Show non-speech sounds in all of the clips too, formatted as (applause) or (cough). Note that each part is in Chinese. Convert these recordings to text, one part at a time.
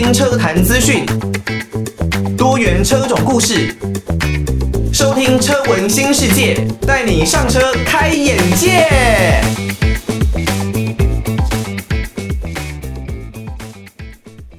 新车坛资讯，多元车种故事，收听车闻新世界，带你上车开眼界。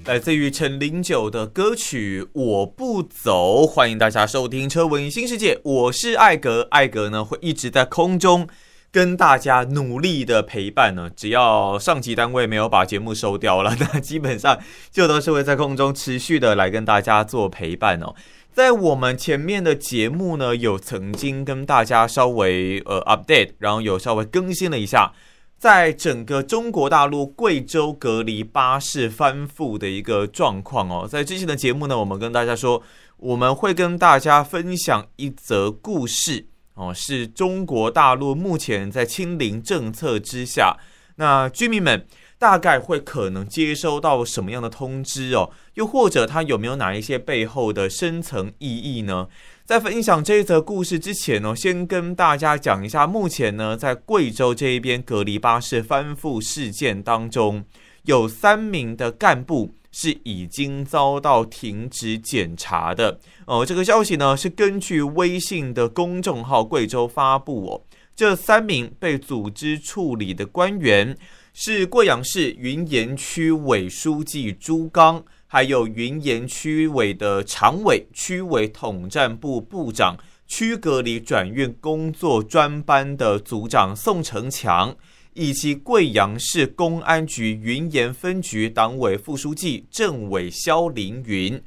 来自于陈零九的歌曲《我不走》，欢迎大家收听车闻新世界，我是艾格，艾格呢会一直在空中。跟大家努力的陪伴呢，只要上级单位没有把节目收掉了，(laughs) 那基本上就都是会在空中持续的来跟大家做陪伴哦。在我们前面的节目呢，有曾经跟大家稍微呃 update，然后有稍微更新了一下，在整个中国大陆贵州隔离巴士翻覆的一个状况哦。在之前的节目呢，我们跟大家说，我们会跟大家分享一则故事。哦，是中国大陆目前在清零政策之下，那居民们大概会可能接收到什么样的通知哦？又或者它有没有哪一些背后的深层意义呢？在分享这一则故事之前呢，先跟大家讲一下，目前呢在贵州这一边隔离巴士翻覆事件当中，有三名的干部。是已经遭到停职检查的哦。这个消息呢是根据微信的公众号贵州发布哦。这三名被组织处理的官员是贵阳市云岩区委书记朱刚，还有云岩区委的常委、区委统战部部长、区隔离转运工作专班的组长宋成强。以及贵阳市公安局云岩分局党委副书记、政委肖凌云。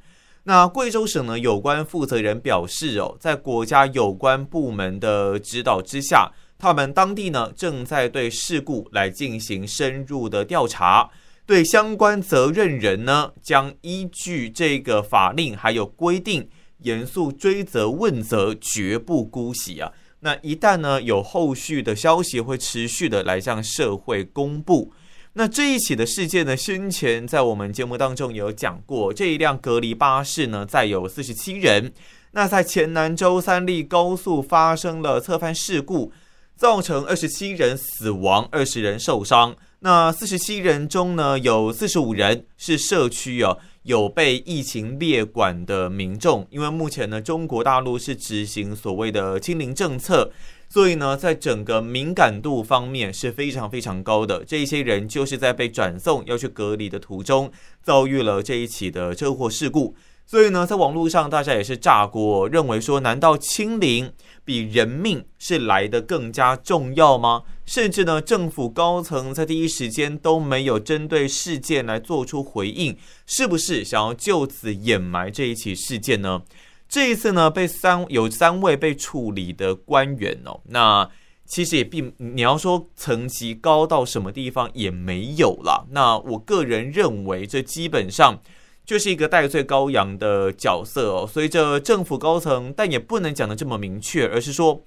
那贵州省呢有关负责人表示哦，在国家有关部门的指导之下，他们当地呢正在对事故来进行深入的调查，对相关责任人呢将依据这个法令还有规定严肃追责问责，绝不姑息啊。那一旦呢有后续的消息，会持续的来向社会公布。那这一起的事件呢，先前在我们节目当中有讲过，这一辆隔离巴士呢载有四十七人。那在黔南州三利高速发生了侧翻事故，造成二十七人死亡，二十人受伤。那四十七人中呢，有四十五人是社区哦。有被疫情列管的民众，因为目前呢，中国大陆是执行所谓的清零政策，所以呢，在整个敏感度方面是非常非常高的。这一些人就是在被转送要去隔离的途中，遭遇了这一起的车祸事故。所以呢，在网络上大家也是炸锅，认为说，难道清零比人命是来得更加重要吗？甚至呢，政府高层在第一时间都没有针对事件来做出回应，是不是想要就此掩埋这一起事件呢？这一次呢，被三有三位被处理的官员哦，那其实也并你要说层级高到什么地方也没有了。那我个人认为，这基本上。就是一个代罪羔羊的角色哦，随着政府高层，但也不能讲的这么明确，而是说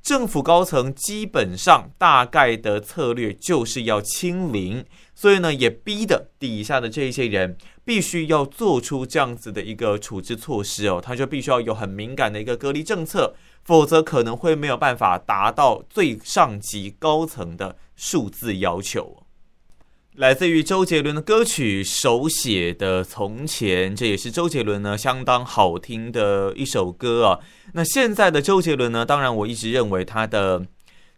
政府高层基本上大概的策略就是要清零，所以呢，也逼得底下的这一些人必须要做出这样子的一个处置措施哦，他就必须要有很敏感的一个隔离政策，否则可能会没有办法达到最上级高层的数字要求。来自于周杰伦的歌曲《手写的从前》，这也是周杰伦呢相当好听的一首歌啊。那现在的周杰伦呢，当然我一直认为他的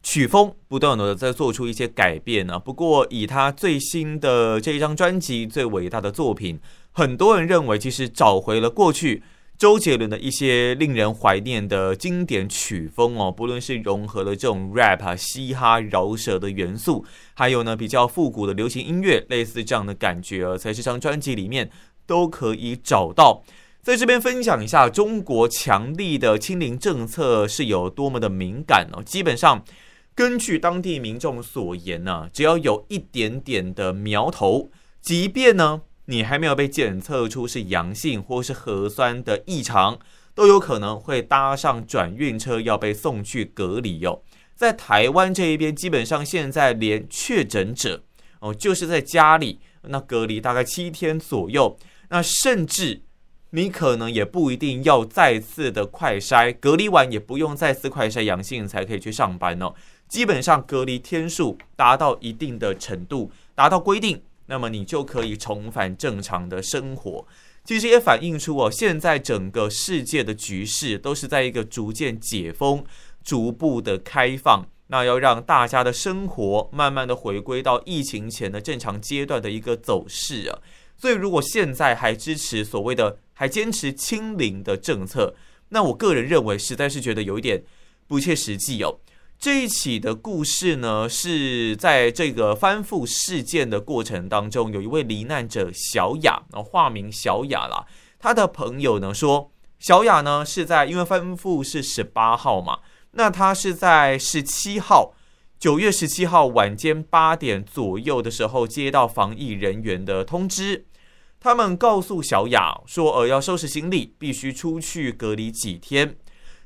曲风不断的在做出一些改变呢。不过以他最新的这一张专辑最伟大的作品，很多人认为其实找回了过去。周杰伦的一些令人怀念的经典曲风哦，不论是融合了这种 rap 啊、嘻哈、饶舌的元素，还有呢比较复古的流行音乐，类似这样的感觉，在这张专辑里面都可以找到。在这边分享一下，中国强力的清零政策是有多么的敏感哦。基本上，根据当地民众所言呢，只要有一点点的苗头，即便呢。你还没有被检测出是阳性或是核酸的异常，都有可能会搭上转运车要被送去隔离哟。在台湾这一边，基本上现在连确诊者哦，就是在家里那隔离大概七天左右，那甚至你可能也不一定要再次的快筛，隔离完也不用再次快筛阳性才可以去上班哦。基本上隔离天数达到一定的程度，达到规定。那么你就可以重返正常的生活。其实也反映出哦，现在整个世界的局势都是在一个逐渐解封、逐步的开放，那要让大家的生活慢慢的回归到疫情前的正常阶段的一个走势啊。所以，如果现在还支持所谓的还坚持清零的政策，那我个人认为实在是觉得有一点不切实际哦。这一起的故事呢，是在这个翻覆事件的过程当中，有一位罹难者小雅，啊，化名小雅啦。他的朋友呢说，小雅呢是在因为翻覆是十八号嘛，那他是在十七号，九月十七号晚间八点左右的时候接到防疫人员的通知，他们告诉小雅说，呃，要收拾行李，必须出去隔离几天。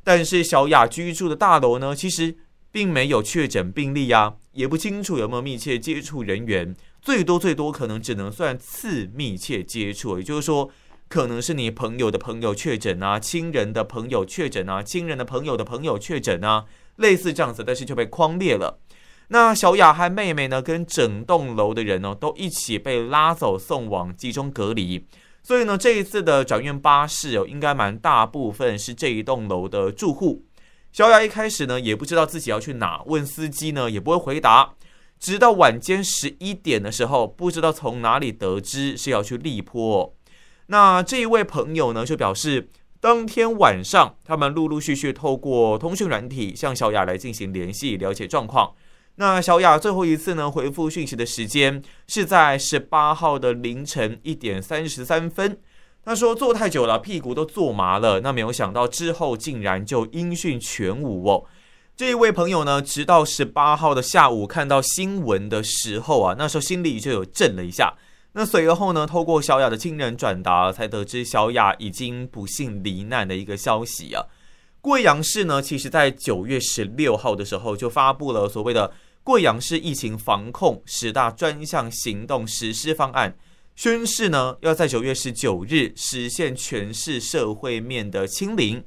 但是小雅居住的大楼呢，其实。并没有确诊病例呀，也不清楚有没有密切接触人员，最多最多可能只能算次密切接触，也就是说，可能是你朋友的朋友确诊啊，亲人的朋友确诊啊，亲人的朋友的朋友确诊啊，类似这样子，但是就被框列了。那小雅和妹妹呢，跟整栋楼的人呢，都一起被拉走送往集中隔离，所以呢，这一次的转运巴士哦，应该蛮大部分是这一栋楼的住户。小雅一开始呢，也不知道自己要去哪，问司机呢，也不会回答。直到晚间十一点的时候，不知道从哪里得知是要去荔波。那这一位朋友呢，就表示，当天晚上他们陆陆续续透过通讯软体向小雅来进行联系，了解状况。那小雅最后一次呢，回复讯息的时间是在十八号的凌晨一点三十三分。他说坐太久了，屁股都坐麻了。那没有想到之后竟然就音讯全无哦。这一位朋友呢，直到十八号的下午看到新闻的时候啊，那时候心里就有震了一下。那随后呢，透过小雅的亲人转达，才得知小雅已经不幸罹难的一个消息啊。贵阳市呢，其实在九月十六号的时候就发布了所谓的贵阳市疫情防控十大专项行动实施方案。宣誓呢，要在九月十九日实现全市社会面的清零。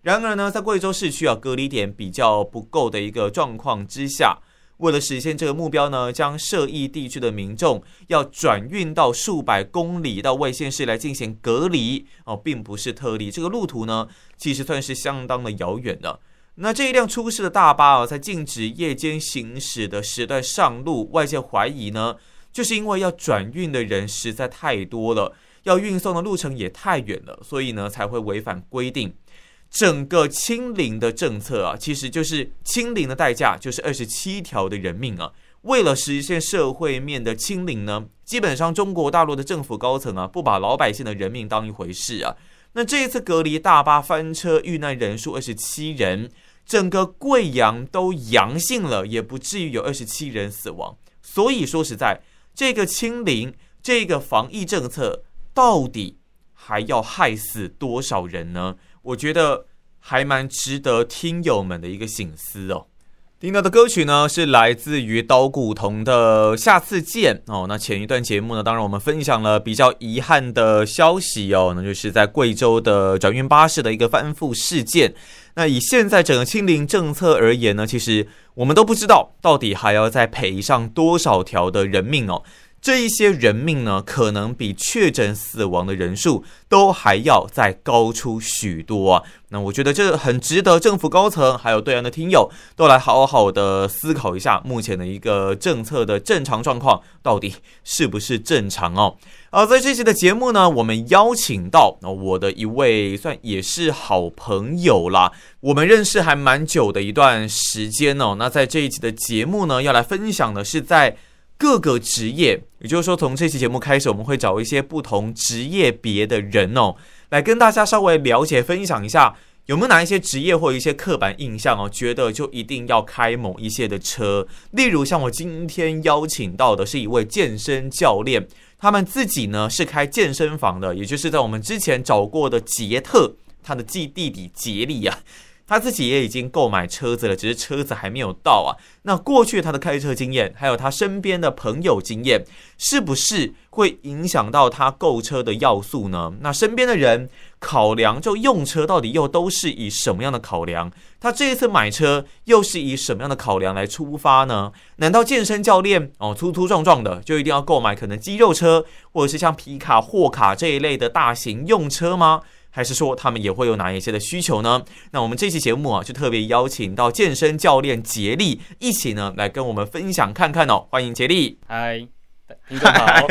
然而呢，在贵州市区啊隔离点比较不够的一个状况之下，为了实现这个目标呢，将涉疫地区的民众要转运到数百公里到外县市来进行隔离哦，并不是特例。这个路途呢，其实算是相当的遥远的。那这一辆出事的大巴啊，在禁止夜间行驶的时段上路，外界怀疑呢。就是因为要转运的人实在太多了，要运送的路程也太远了，所以呢才会违反规定。整个清零的政策啊，其实就是清零的代价就是二十七条的人命啊。为了实现社会面的清零呢，基本上中国大陆的政府高层啊，不把老百姓的人命当一回事啊。那这一次隔离大巴翻车遇难人数二十七人，整个贵阳都阳性了，也不至于有二十七人死亡。所以说实在。这个清零，这个防疫政策，到底还要害死多少人呢？我觉得还蛮值得听友们的一个醒思哦。听到的歌曲呢，是来自于刀谷瞳的《下次见》哦。那前一段节目呢，当然我们分享了比较遗憾的消息哦，那就是在贵州的转运巴士的一个翻覆事件。那以现在整个清零政策而言呢，其实我们都不知道到底还要再赔上多少条的人命哦。这一些人命呢，可能比确诊死亡的人数都还要再高出许多啊。那我觉得这很值得政府高层还有对岸的听友都来好好的思考一下，目前的一个政策的正常状况到底是不是正常哦。好，在这期的节目呢，我们邀请到我的一位算也是好朋友啦，我们认识还蛮久的一段时间哦。那在这一期的节目呢，要来分享的是在。各个职业，也就是说，从这期节目开始，我们会找一些不同职业别的人哦，来跟大家稍微了解、分享一下，有没有哪一些职业或一些刻板印象哦，觉得就一定要开某一些的车。例如，像我今天邀请到的是一位健身教练，他们自己呢是开健身房的，也就是在我们之前找过的杰特，他的继弟弟杰利啊。他自己也已经购买车子了，只是车子还没有到啊。那过去他的开车经验，还有他身边的朋友经验，是不是会影响到他购车的要素呢？那身边的人考量，就用车到底又都是以什么样的考量？他这一次买车又是以什么样的考量来出发呢？难道健身教练哦粗粗壮壮的就一定要购买可能肌肉车，或者是像皮卡、货卡这一类的大型用车吗？还是说他们也会有哪一些的需求呢？那我们这期节目啊，就特别邀请到健身教练杰利一起呢来跟我们分享看看哦。欢迎杰利，嗨。听众好，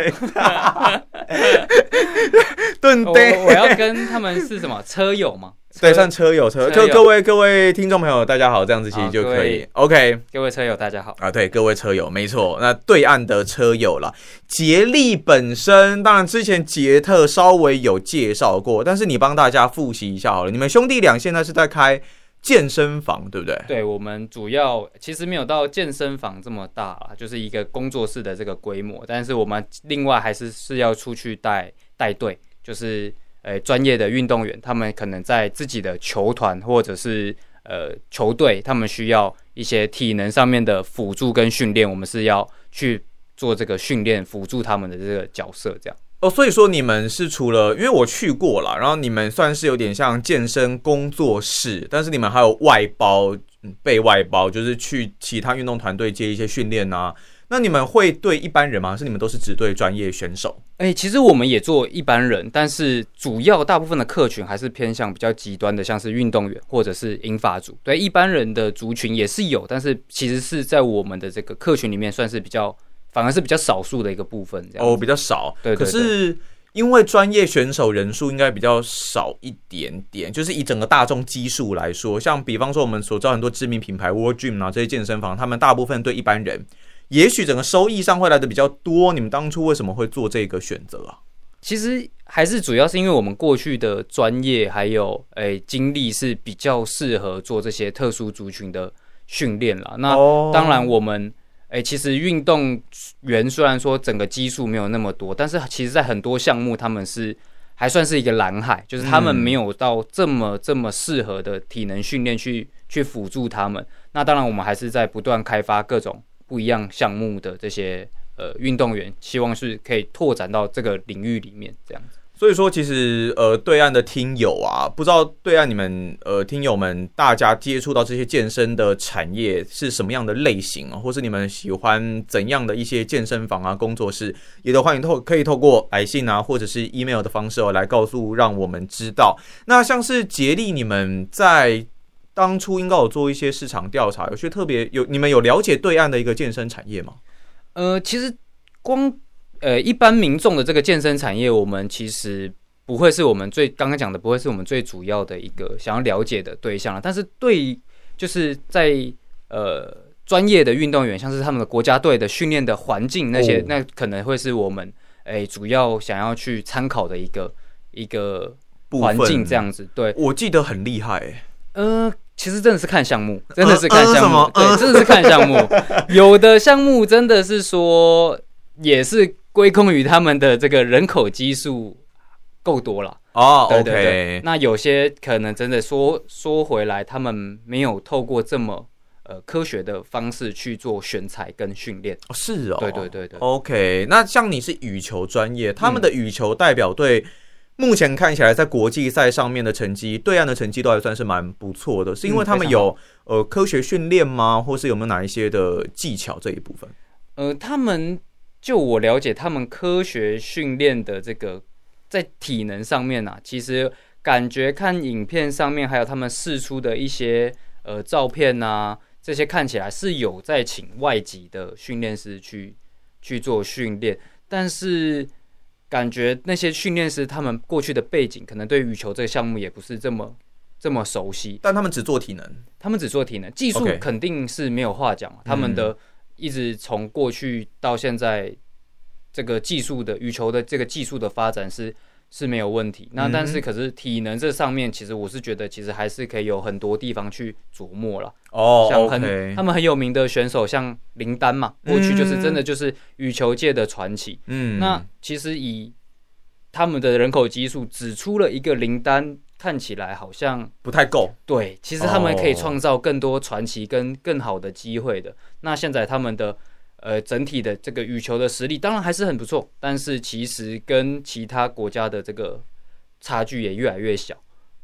对对，(laughs) (laughs) 我要跟他们是什么车友吗？对，算车友车，就各位各位听众朋友，大家好，这样子其实就可以。OK，各位车友大家好啊，对，各位车友，没错，那对岸的车友了。杰利本身，当然之前杰特稍微有介绍过，但是你帮大家复习一下好了，你们兄弟俩现在是在开。健身房对不对？对，我们主要其实没有到健身房这么大啦，就是一个工作室的这个规模。但是我们另外还是是要出去带带队，就是呃专业的运动员，他们可能在自己的球团或者是呃球队，他们需要一些体能上面的辅助跟训练，我们是要去做这个训练，辅助他们的这个角色这样。哦，所以说你们是除了，因为我去过了，然后你们算是有点像健身工作室，但是你们还有外包，被外包，就是去其他运动团队接一些训练啊。那你们会对一般人吗？是你们都是只对专业选手？哎、欸，其实我们也做一般人，但是主要大部分的客群还是偏向比较极端的，像是运动员或者是英法族。对一般人的族群也是有，但是其实是在我们的这个客群里面算是比较。反而是比较少数的一个部分，这样哦，比较少。对，可是因为专业选手人数应该比较少一点点，就是以整个大众基数来说，像比方说我们所知道很多知名品牌 World Gym 啊这些健身房，他们大部分对一般人，也许整个收益上会来的比较多。你们当初为什么会做这个选择啊？其实还是主要是因为我们过去的专业还有诶、欸、经历是比较适合做这些特殊族群的训练了。那当然我们。哎、欸，其实运动员虽然说整个基数没有那么多，但是其实在很多项目他们是还算是一个蓝海，就是他们没有到这么这么适合的体能训练去去辅助他们。那当然，我们还是在不断开发各种不一样项目的这些呃运动员，希望是可以拓展到这个领域里面这样子。所以说，其实呃，对岸的听友啊，不知道对岸你们呃听友们，大家接触到这些健身的产业是什么样的类型啊，或是你们喜欢怎样的一些健身房啊、工作室，也都欢迎透可以透过来信啊，或者是 email 的方式哦，来告诉让我们知道。那像是杰利，你们在当初应该有做一些市场调查，有些特别有你们有了解对岸的一个健身产业吗？呃，其实光。呃，一般民众的这个健身产业，我们其实不会是我们最刚刚讲的，不会是我们最主要的一个想要了解的对象了。但是对，就是在呃专业的运动员，像是他们的国家队的训练的环境那些，哦、那可能会是我们诶、欸、主要想要去参考的一个一个环境这样子。对，我记得很厉害、欸。呃，其实真的是看项目，真的是看项目，呃呃、对，真的是看项目。(laughs) 有的项目真的是说也是。归功于他们的这个人口基数够多了哦，对对对。Okay. 那有些可能真的说说回来，他们没有透过这么呃科学的方式去做选材跟训练。哦，是哦，对对对对。OK，那像你是羽球专业，他们的羽球代表队目前看起来在国际赛上面的成绩，对岸的成绩都还算是蛮不错的，是因为他们有呃科学训练吗？或是有没有哪一些的技巧这一部分？呃，他们。就我了解，他们科学训练的这个在体能上面啊，其实感觉看影片上面，还有他们试出的一些呃照片啊，这些看起来是有在请外籍的训练师去去做训练，但是感觉那些训练师他们过去的背景，可能对羽球这个项目也不是这么这么熟悉，但他们只做体能，他们只做体能，技术肯定是没有话讲.他们的。一直从过去到现在，这个技术的羽球的这个技术的发展是是没有问题。那但是可是体能这上面，其实我是觉得其实还是可以有很多地方去琢磨了。哦，像很他们很有名的选手，像林丹嘛，过去就是真的就是羽球界的传奇。嗯，那其实以他们的人口基数，只出了一个林丹。看起来好像不太够，对，其实他们可以创造更多传奇跟更好的机会的。Oh. 那现在他们的呃整体的这个羽球的实力当然还是很不错，但是其实跟其他国家的这个差距也越来越小。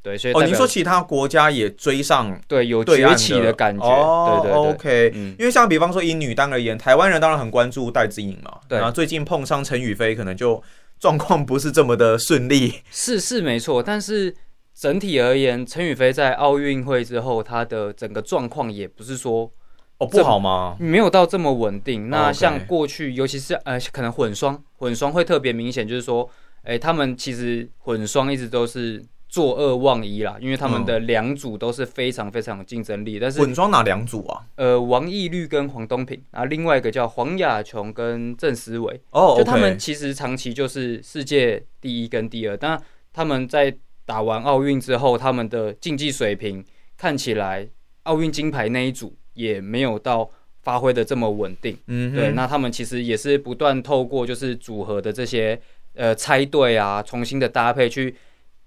对，所以哦，你说其他国家也追上，对，有崛起的感觉。哦、对对对，OK，、嗯、因为像比方说以女单而言，台湾人当然很关注戴资颖嘛，对，然后最近碰上陈雨菲，可能就状况不是这么的顺利。是是没错，但是整体而言，陈雨菲在奥运会之后，她的整个状况也不是说哦不好吗？没有到这么稳定。那像过去，尤其是呃，可能混双，混双会特别明显，就是说，哎，他们其实混双一直都是。坐二望一啦，因为他们的两组都是非常非常有竞争力。但是混双哪两组啊？呃，王懿律跟黄东萍，然后另外一个叫黄雅琼跟郑思维。哦，就他们其实长期就是世界第一跟第二，但他们在打完奥运之后，他们的竞技水平看起来，奥运金牌那一组也没有到发挥的这么稳定。嗯，对，那他们其实也是不断透过就是组合的这些呃猜对啊，重新的搭配去。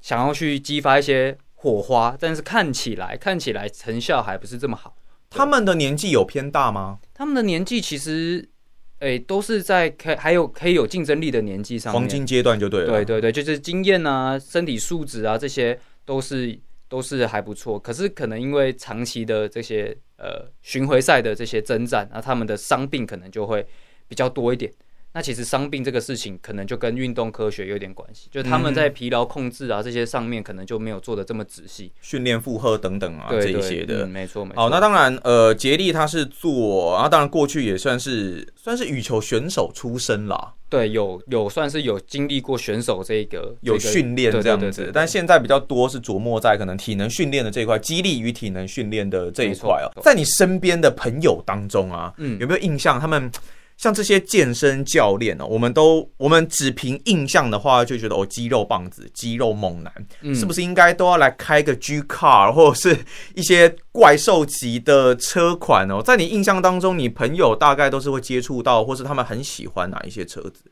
想要去激发一些火花，但是看起来看起来成效还不是这么好。他们的年纪有偏大吗？他们的年纪其实，诶、欸，都是在可还有可以有竞争力的年纪上，黄金阶段就对了。对对对，就是经验啊、身体素质啊，这些都是都是还不错。可是可能因为长期的这些呃巡回赛的这些征战，那他们的伤病可能就会比较多一点。那其实伤病这个事情，可能就跟运动科学有点关系，就他们在疲劳控制啊这些上面，可能就没有做的这么仔细，训练负荷等等啊这一些的，没错没错。好，那当然，呃，杰利他是做，然后当然过去也算是算是羽球选手出身啦，对，有有算是有经历过选手这个有训练这样子，但现在比较多是琢磨在可能体能训练的这一块，激励与体能训练的这一块哦，在你身边的朋友当中啊，嗯，有没有印象他们？像这些健身教练呢，我们都我们只凭印象的话，就觉得哦，肌肉棒子、肌肉猛男，嗯、是不是应该都要来开个 G Car 或者是一些怪兽级的车款哦？在你印象当中，你朋友大概都是会接触到，或是他们很喜欢哪一些车子？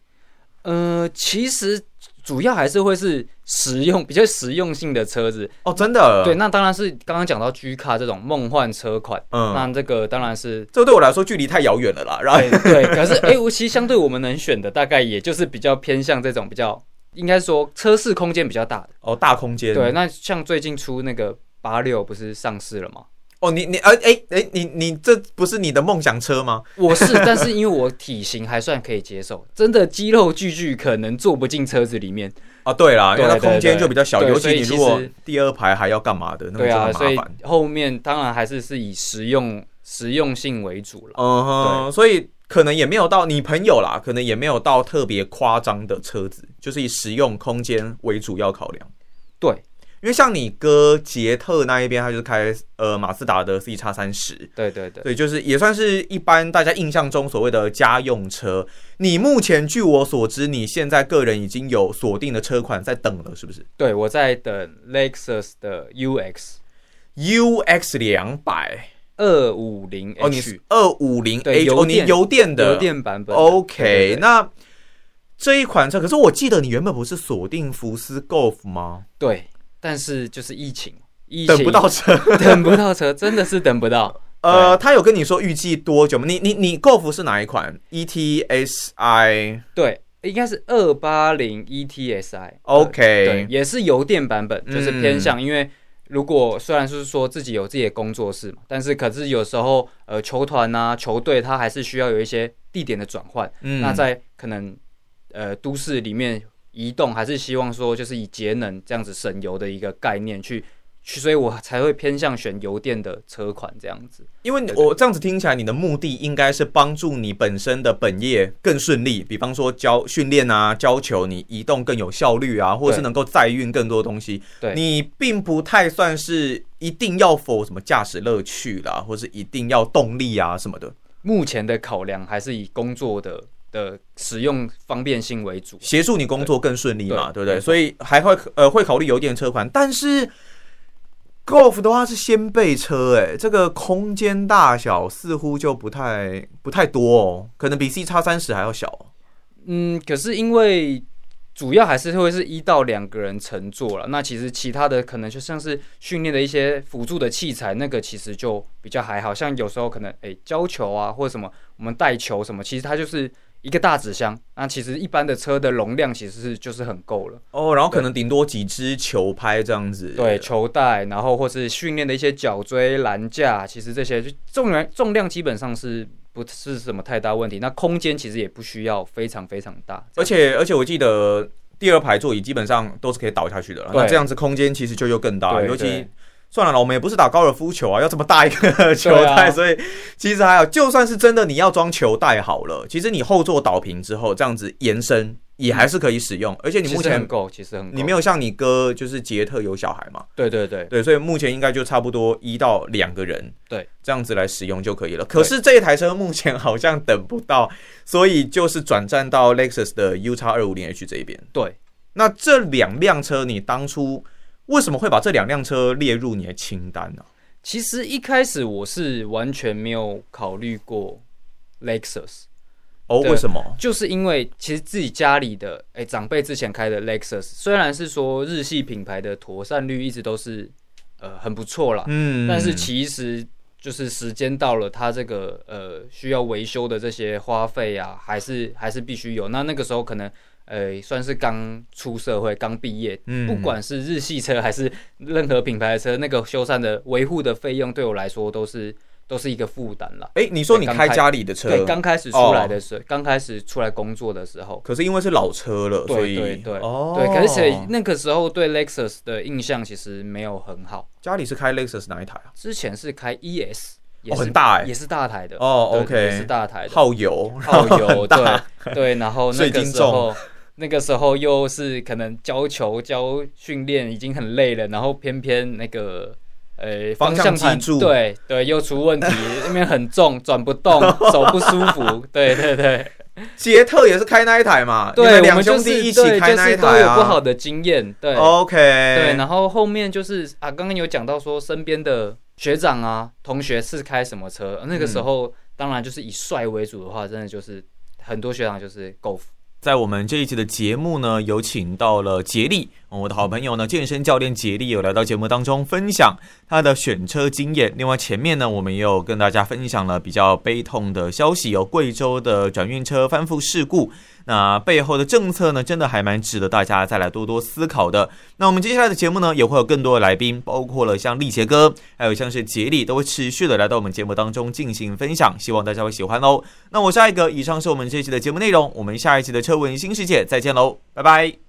呃，其实。主要还是会是实用比较实用性的车子哦，真的。对，那当然是刚刚讲到 G 卡这种梦幻车款，嗯，那这个当然是这对我来说距离太遥远了啦。然后对，(laughs) 可是哎，其实相对我们能选的大概也就是比较偏向这种比较，应该说车室空间比较大的哦，大空间。对，那像最近出那个八六不是上市了吗？哦，你你哎哎哎，你你这不是你的梦想车吗？我是，(laughs) 但是因为我体型还算可以接受，真的肌肉巨巨可能坐不进车子里面啊。对啦，因为它空间就比较小，尤其你如果第二排还要干嘛的，那个就很麻烦。所以后面当然还是是以实用实用性为主了。嗯哼，所以可能也没有到你朋友啦，可能也没有到特别夸张的车子，就是以实用空间为主要考量。对。因为像你哥杰特那一边，他就是开呃马自达的 C 叉三十，对对对，对，就是也算是一般大家印象中所谓的家用车。你目前据我所知，你现在个人已经有锁定的车款在等了，是不是？对，我在等 Lexus 的 UX，UX 两百二五零 H，哦，你是二五零 H，油电油电的油电版本。OK，对对对，那这一款车，可是我记得你原本不是锁定福斯 Golf 吗？对。但是就是疫情，疫情等不到车，(laughs) 等不到车，真的是等不到。(laughs) 呃，他有跟你说预计多久吗？你你你，Golf 是哪一款？E T S I？对，应该是二八零 E T S I。OK，对，也是油电版本，就是偏向。嗯、因为如果虽然是说自己有自己的工作室嘛，但是可是有时候呃，球团啊，球队他还是需要有一些地点的转换。嗯，那在可能呃都市里面。移动还是希望说，就是以节能这样子省油的一个概念去去，所以我才会偏向选油电的车款这样子。因为我这样子听起来，你的目的应该是帮助你本身的本业更顺利，比方说教训练啊、教球，你移动更有效率啊，或者是能够载运更多东西。对，你并不太算是一定要否什么驾驶乐趣啦，或是一定要动力啊什么的。目前的考量还是以工作的。的使用方便性为主，协助你工作更顺利嘛，对，不对？所以还会呃会考虑油电车款，但是 Golf 的话是掀背车，哎，这个空间大小似乎就不太不太多哦，可能比 C 叉三十还要小。嗯，可是因为。主要还是会是一到两个人乘坐了，那其实其他的可能就像是训练的一些辅助的器材，那个其实就比较还好，像有时候可能诶、欸、教球啊或者什么，我们带球什么，其实它就是一个大纸箱，那其实一般的车的容量其实是就是很够了。哦，然后可能顶多几支球拍这样子，对，球带，然后或是训练的一些脚椎栏架，其实这些就重量重量基本上是不是什么太大问题，那空间其实也不需要非常非常大，而且而且我记得第二排座椅基本上都是可以倒下去的了，那这样子空间其实就又更大，对对对，尤其。算了，我们也不是打高尔夫球啊，要这么大一个 (laughs) 球袋，啊、所以其实还好。就算是真的你要装球袋好了，其实你后座倒平之后，这样子延伸也还是可以使用。而且你目前很够，其实很够。你没有像你哥就是杰特有小孩嘛？对对对对，所以目前应该就差不多一到两个人，对，这样子来使用就可以了。可是这一台车目前好像等不到，所以就是转战到 Lexus 的 U X 二五零 H 这一边。对，那这两辆车你当初。为什么会把这两辆车列入你的清单呢？其实一开始我是完全没有考虑过 Lexus。哦，为什么？就是因为其实自己家里的哎长辈之前开的 Lexus，虽然是说日系品牌的妥善率一直都是呃很不错啦，嗯，但是其实就是时间到了，它这个呃需要维修的这些花费啊，还是还是必须有。那那个时候可能。呃，算是刚出社会，刚毕业，嗯，不管是日系车还是任何品牌的车，那个修缮的维护的费用对我来说都是都是一个负担了。哎，你说你开家里的车，对，刚开始出来的时候，刚开始出来工作的时候，可是因为是老车了，所以对对哦，对，而且那个时候对 Lexus 的印象其实没有很好。家里是开 Lexus 哪一台啊？之前是开 ES，哦，很大哎，也是大台的哦，OK，也是大台的，耗油，耗油，对对，然后 (laughs) 那个时候。那个时候又是可能教球教训练已经很累了，然后偏偏那个呃方向盘对对又出问题，(laughs) 那边很重转不动，(laughs) 手不舒服，对对对。杰特也是开那一台嘛，对，两兄弟一起开那一台啊，就是、都有不好的经验，对，OK，对，然后后面就是啊，刚刚有讲到说身边的学长啊同学是开什么车，那个时候当然就是以帅为主的话，真的就是很多学长就是 Golf。在我们这一期的节目呢，有请到了杰力，我的好朋友呢，健身教练杰力有来到节目当中分享他的选车经验。另外前面呢，我们也有跟大家分享了比较悲痛的消息，有贵州的转运车翻覆事故。那背后的政策呢，真的还蛮值得大家再来多多思考的。那我们接下来的节目呢，也会有更多的来宾，包括了像力杰哥，还有像是杰利，都会持续的来到我们节目当中进行分享，希望大家会喜欢哦。那我是艾格，以上是我们这期的节目内容，我们下一期的车闻新世界再见喽，拜拜。